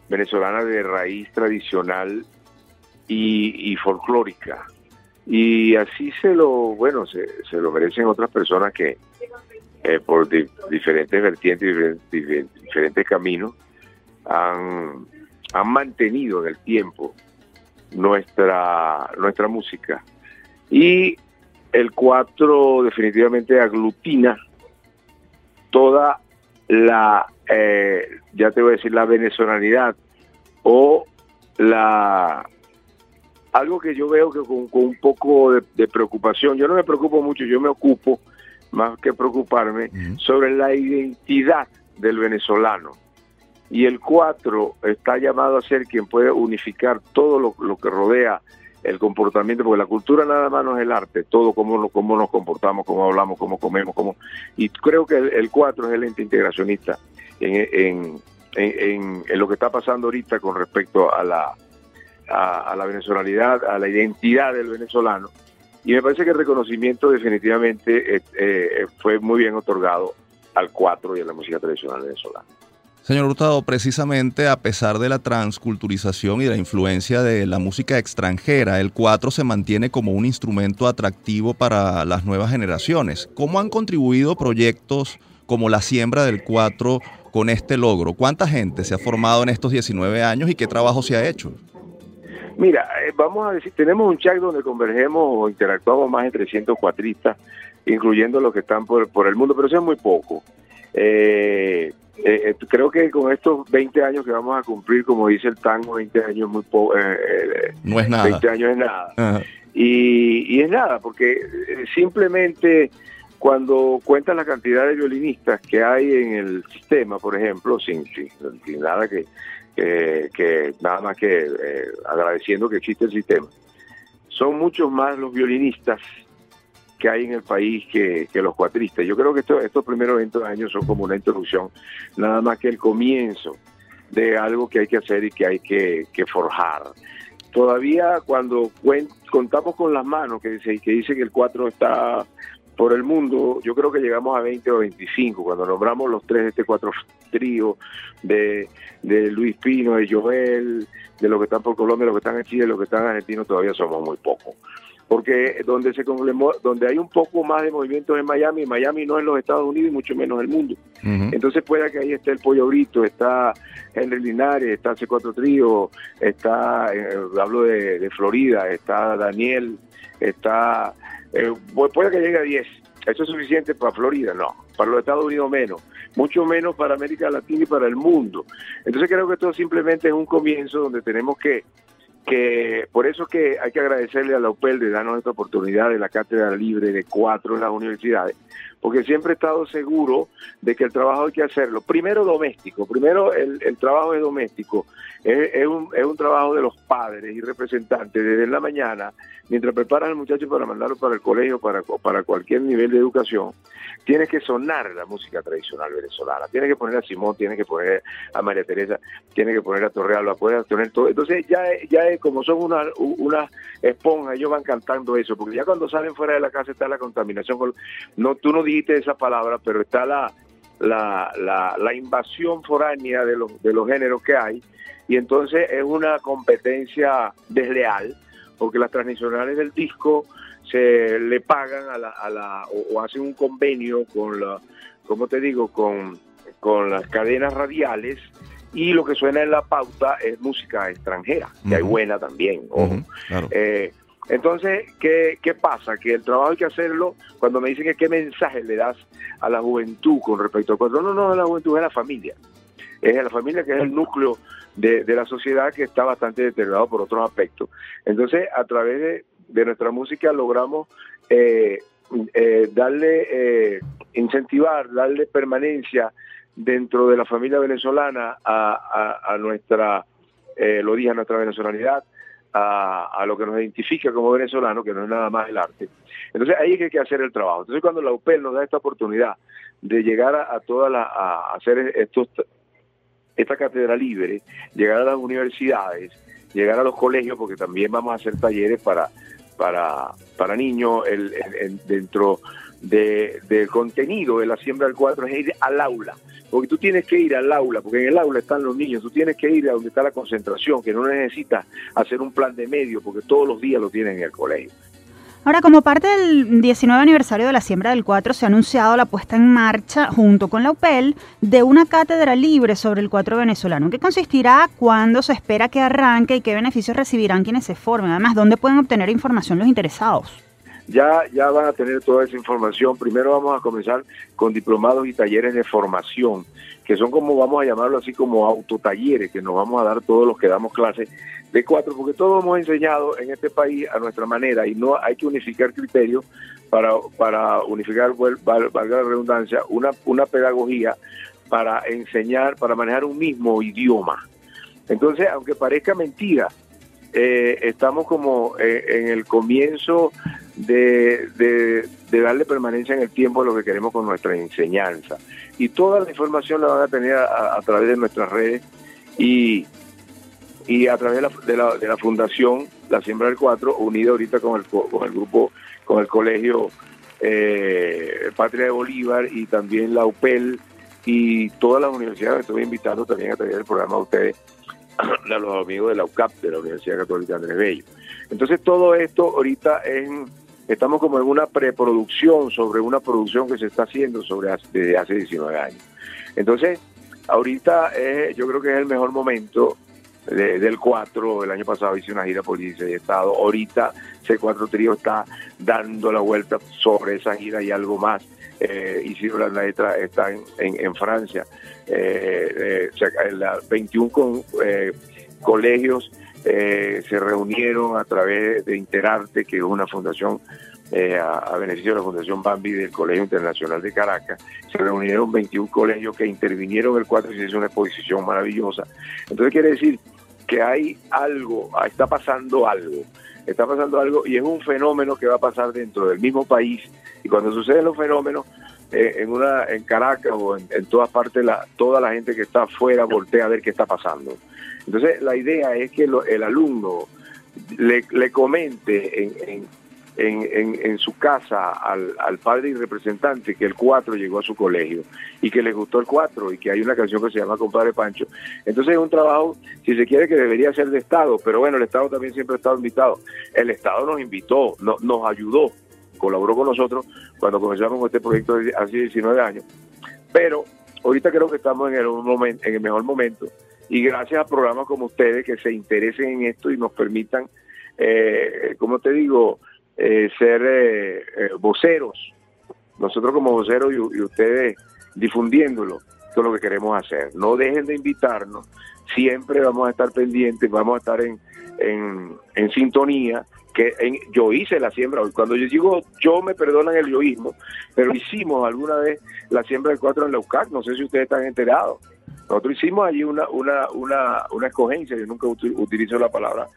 venezolana de raíz tradicional y, folclórica. Y así se lo, bueno, se, lo merecen otras personas que eh, por diferentes vertientes, diferentes, diferentes caminos, han, han mantenido en el tiempo nuestra, nuestra música. Y el 4 definitivamente aglutina toda la, eh, ya te voy a decir, la venezolanidad o la algo que yo veo que con, un poco de, preocupación, yo no me preocupo mucho, yo me ocupo más que preocuparme sobre la identidad del venezolano. Y el 4 está llamado a ser quien puede unificar todo lo, lo que rodea el comportamiento, porque la cultura nada más no es el arte, todo cómo, cómo nos comportamos, cómo hablamos, cómo comemos, cómo... Y creo que el, cuatro es el ente integracionista en, en, en, lo que está pasando ahorita con respecto a la, a, la venezolanidad, a la identidad del venezolano. Y me parece que el reconocimiento definitivamente eh, eh, fue muy bien otorgado al cuatro y a la música tradicional venezolana. Señor Hurtado, precisamente a pesar de la transculturización y la influencia de la música extranjera, el cuatro se mantiene como un instrumento atractivo para las nuevas generaciones. ¿Cómo han contribuido proyectos como la siembra del cuatro con este logro? ¿Cuánta gente se ha formado en estos 19 años y qué trabajo se ha hecho? Mira, eh, vamos a decir, tenemos un chat donde convergemos o interactuamos más de 300 cuatristas, incluyendo los que están por, por el mundo, pero eso es muy poco. Eh, eh, eh, creo que con estos 20 años que vamos a cumplir, como dice el tango, 20 años muy poco. Eh, no es nada. 20 años es nada. Y, es nada, porque simplemente cuando cuentas la cantidad de violinistas que hay en el sistema, por ejemplo, sin, sin, nada que, que nada más que agradeciendo que existe el sistema, son muchos más los violinistas que hay en el país que, los cuatristas. Yo creo que estos primeros 20 años son como una introducción, nada más que el comienzo de algo que hay que hacer y que hay que, forjar. Todavía cuando contamos con las manos, que dice, que dice que el 4 está por el mundo, yo creo que llegamos a 20 o 25, cuando nombramos los tres de este cuatro trío de, de Luis Pino, de Joel, de los que están por Colombia, los que están en Chile, los que están en Argentina, todavía somos muy pocos porque donde se donde hay un poco más de movimiento en Miami, Miami no es los Estados Unidos y mucho menos el mundo. Entonces puede que ahí esté el Pollo Brito, está Henry Linares, está C4 Trío, está, eh, hablo de, Florida, está Daniel, está, eh, puede que llegue a 10. ¿Eso es suficiente para Florida? No, para los Estados Unidos menos. mucho menos para América Latina y para el mundo. Entonces creo que esto simplemente es un comienzo donde tenemos que que por eso que hay que agradecerle a la UPEL de darnos esta oportunidad de la cátedra libre de cuatro en las universidades, porque siempre he estado seguro de que el trabajo hay que hacerlo. Primero doméstico, primero el, trabajo es doméstico, es, un, es un trabajo de los padres y representantes desde la mañana, mientras preparan al muchacho para mandarlo para el colegio, para, para cualquier nivel de educación, tiene que sonar la música tradicional venezolana, tiene que poner a Simón, tiene que poner a María Teresa, tiene que poner a Torrealba, puede tener todo. Entonces ya, ya como son una, una esponja, ellos van cantando eso, porque ya cuando salen fuera de la casa está la contaminación. No, tú no dijiste esa palabra, pero está la, la, la, la invasión foránea de los, de los géneros que hay, y entonces es una competencia desleal, porque las transnacionales del disco se le pagan a la, a la o, hacen un convenio con la, como te digo, con, con las cadenas radiales y lo que suena en la pauta es música extranjera, que hay buena también. Eh, entonces, ¿qué, ¿qué pasa? Que el trabajo hay que hacerlo cuando me dicen que qué mensaje le das a la juventud con respecto a cuando no, no, la juventud es la familia. Es la familia que es el núcleo de, de la sociedad que está bastante deteriorado por otros aspectos. Entonces, a través de, de nuestra música logramos eh, eh, darle, eh, incentivar, darle permanencia dentro de la familia venezolana a, nuestra, lo dije, a nuestra venezolanidad, a, lo que nos identifica como venezolano, que no es nada más el arte. Entonces ahí es que hay que hacer el trabajo. Entonces cuando la UPEL nos da esta oportunidad de llegar a, toda la, a hacer estos, esta cátedra libre, llegar a las universidades, llegar a los colegios, porque también vamos a hacer talleres para para, para niños el, dentro de, del contenido de la siembra del cuadro es ir al aula, porque tú tienes que ir al aula, porque en el aula están los niños, tú tienes que ir a donde está la concentración, que no necesitas hacer un plan de medio, porque todos los días lo tienen en el colegio. Ahora, como parte del 19 aniversario de la siembra del 4, se ha anunciado la puesta en marcha, junto con la UPEL, de una cátedra libre sobre el 4 venezolano. ¿En qué consistirá? ¿Cuándo se espera que arranque y qué beneficios recibirán quienes se formen? Además, ¿dónde pueden obtener información los interesados? Ya, ya van a tener toda esa información. Primero vamos a comenzar con diplomados y talleres de formación que son como vamos a llamarlo así como autotalleres, que nos vamos a dar todos los que damos clases de cuatro, porque todos hemos enseñado en este país a nuestra manera y no hay que unificar criterios para, para unificar, valga la redundancia, una, una pedagogía para enseñar, para manejar un mismo idioma. Entonces, aunque parezca mentira, eh, estamos como eh, en el comienzo de, de, darle permanencia en el tiempo a lo que queremos con nuestra enseñanza. Y toda la información la van a tener a, través de nuestras redes y, y a través de la, de la, Fundación La Siembra del Cuatro, unida ahorita con el, con el grupo, con el colegio eh, Patria de Bolívar y también la UPEL y todas las universidades. Estoy invitando también a través del programa a ustedes, a los amigos de la UCAP, de la Universidad Católica Andrés Bello. Entonces todo esto ahorita es estamos como en una preproducción sobre una producción que se está haciendo sobre desde hace 19 años. Entonces, ahorita yo creo que es el mejor momento del 4, el año pasado hice una gira por 16 estados, ahorita C4 Trío está dando la vuelta sobre esa gira y algo más. Eh, hicieron la letra, está en, en, Francia, eh, eh, 21 con, eh, colegios eh, se reunieron a través de Interarte, que es una fundación eh, a, beneficio de la Fundación Bambi del Colegio Internacional de Caracas. Se reunieron 21 colegios que intervinieron el 4 y se hizo una exposición maravillosa. Entonces quiere decir que hay algo, ah, está pasando algo, está pasando algo y es un fenómeno que va a pasar dentro del mismo país. Y cuando suceden los fenómenos, eh, en una en Caracas o en, todas partes, la, toda la gente que está afuera voltea a ver qué está pasando. Entonces, la idea es que el alumno le, comente en, en, en, su casa al, al, padre y representante que el 4 llegó a su colegio y que le gustó el 4 y que hay una canción que se llama Compadre Pancho. Entonces es un trabajo, si se quiere, que debería ser de Estado, pero bueno, el Estado también siempre ha estado invitado. El Estado nos invitó, nos ayudó, colaboró con nosotros cuando comenzamos con este proyecto hace 19 años, pero ahorita creo que estamos en en el mejor momento y gracias a programas como ustedes que se interesen en esto y nos permitan, eh, como te digo, eh, ser eh, voceros. Nosotros como voceros y, ustedes difundiéndolo. Esto es lo que queremos hacer. No dejen de invitarnos. Siempre vamos a estar pendientes, vamos a estar en, en, sintonía. Que yo hice la siembra. Cuando yo digo yo, me perdonan el yoísmo, pero hicimos alguna vez la siembra del 4 en la UCAC. No sé si ustedes están enterados. Nosotros hicimos allí una, una, una, una escogencia, yo nunca utilizo la palabra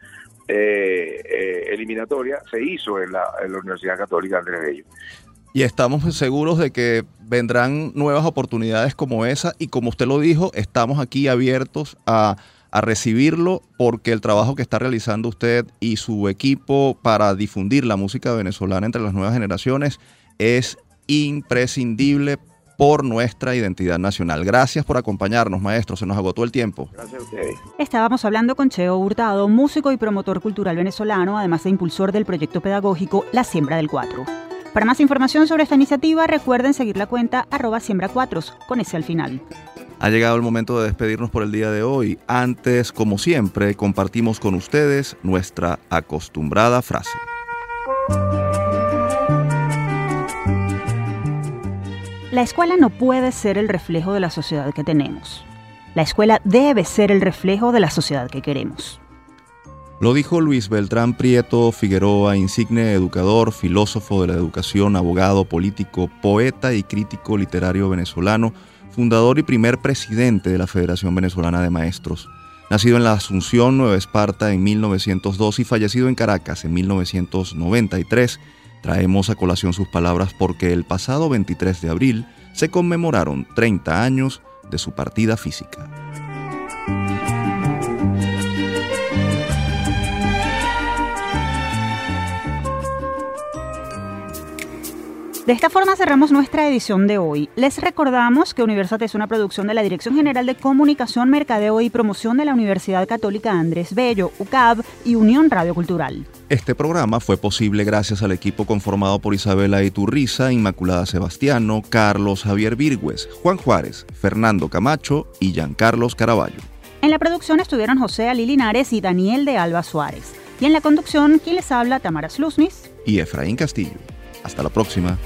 eh, eh, eliminatoria, se hizo en la, en la Universidad Católica Andrés Bello. Y estamos seguros de que vendrán nuevas oportunidades como esa y como usted lo dijo, estamos aquí abiertos a, a recibirlo porque el trabajo que está realizando usted y su equipo para difundir la música venezolana entre las nuevas generaciones es imprescindible por nuestra identidad nacional. Gracias por acompañarnos, maestro. Se nos agotó el tiempo. Gracias a ustedes. Estábamos hablando con Cheo Hurtado, músico y promotor cultural venezolano, además de impulsor del proyecto pedagógico La Siembra del Cuatro. Para más información sobre esta iniciativa, recuerden seguir la cuenta arroba siembra cuatros, con ese al final. Ha llegado el momento de despedirnos por el día de hoy. Antes, como siempre, compartimos con ustedes nuestra acostumbrada frase. La escuela no puede ser el reflejo de la sociedad que tenemos. La escuela debe ser el reflejo de la sociedad que queremos. Lo dijo Luis Beltrán Prieto Figueroa, insigne educador, filósofo de la educación, abogado, político, poeta y crítico literario venezolano, fundador y primer presidente de la Federación Venezolana de Maestros. Nacido en la Asunción, Nueva Esparta, en 1902 y fallecido en Caracas en 1993, Traemos a colación sus palabras porque el pasado 23 de abril se conmemoraron 30 años de su partida física. De esta forma cerramos nuestra edición de hoy. Les recordamos que Universate es una producción de la Dirección General de Comunicación, Mercadeo y Promoción de la Universidad Católica Andrés Bello, UCAB y Unión Radio Cultural. Este programa fue posible gracias al equipo conformado por Isabela Iturriza, Inmaculada Sebastiano, Carlos Javier Virgües, Juan Juárez, Fernando Camacho y Giancarlos Caraballo. En la producción estuvieron José Ali Linares y Daniel de Alba Suárez. Y en la conducción, quien les habla, Tamara Slusnis y Efraín Castillo. Hasta la próxima.